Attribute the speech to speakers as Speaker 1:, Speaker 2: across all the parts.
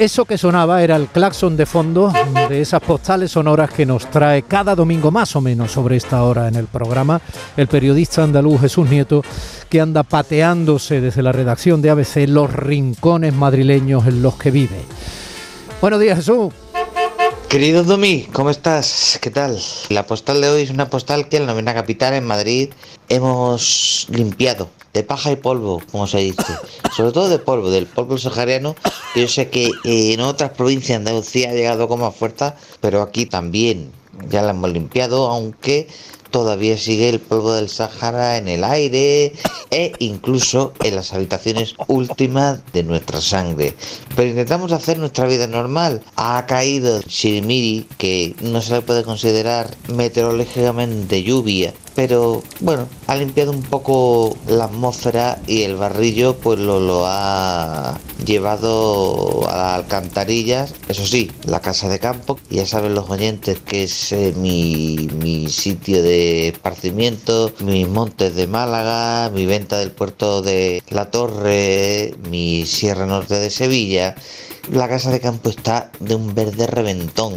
Speaker 1: Eso que sonaba era el claxon de fondo de esas postales sonoras que nos trae cada domingo más o menos sobre esta hora en el programa el periodista andaluz Jesús Nieto que anda pateándose desde la redacción de ABC los rincones madrileños en los que vive. Buenos días Jesús.
Speaker 2: Querido Domi, ¿cómo estás? ¿Qué tal? La postal de hoy es una postal que en la novena capital, en Madrid, hemos limpiado de paja y polvo, como se dice. Sobre todo de polvo, del polvo sahariano, yo sé que en otras provincias de Andalucía ha llegado como más fuerza, pero aquí también ya la hemos limpiado, aunque todavía sigue el polvo del Sahara en el aire e incluso en las habitaciones últimas de nuestra sangre. Pero intentamos hacer nuestra vida normal. Ha caído Shirimiri, que no se le puede considerar meteorológicamente lluvia, pero bueno, ha limpiado un poco la atmósfera y el barrillo pues lo, lo ha llevado a las alcantarillas. Eso sí, la casa de campo, ya saben los oyentes que es eh, mi, mi sitio de esparcimiento, mis montes de Málaga, mi venta del puerto de La Torre, mi Sierra Norte de Sevilla. La casa de campo está de un verde reventón.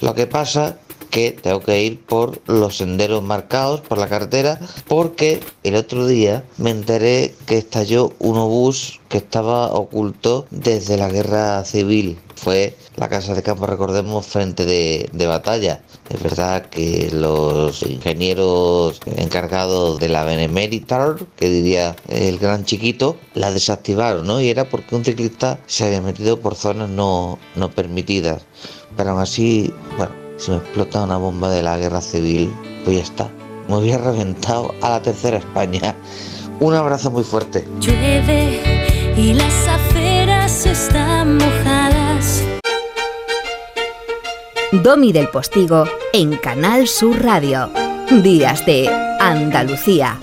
Speaker 2: Lo que pasa que tengo que ir por los senderos marcados por la carretera porque el otro día me enteré que estalló un obús que estaba oculto desde la guerra civil. Fue la casa de campo, recordemos, frente de, de batalla. Es verdad que los ingenieros encargados de la Benemeritar, que diría el gran chiquito, la desactivaron, ¿no? Y era porque un ciclista se había metido por zonas no, no permitidas. Pero aún así, bueno, si me explota una bomba de la guerra civil, pues ya está. Me hubiera reventado a la tercera España. Un abrazo muy fuerte.
Speaker 3: Llueve y las aceras están mojadas.
Speaker 4: Domi del Postigo en Canal Sur Radio. Días de Andalucía.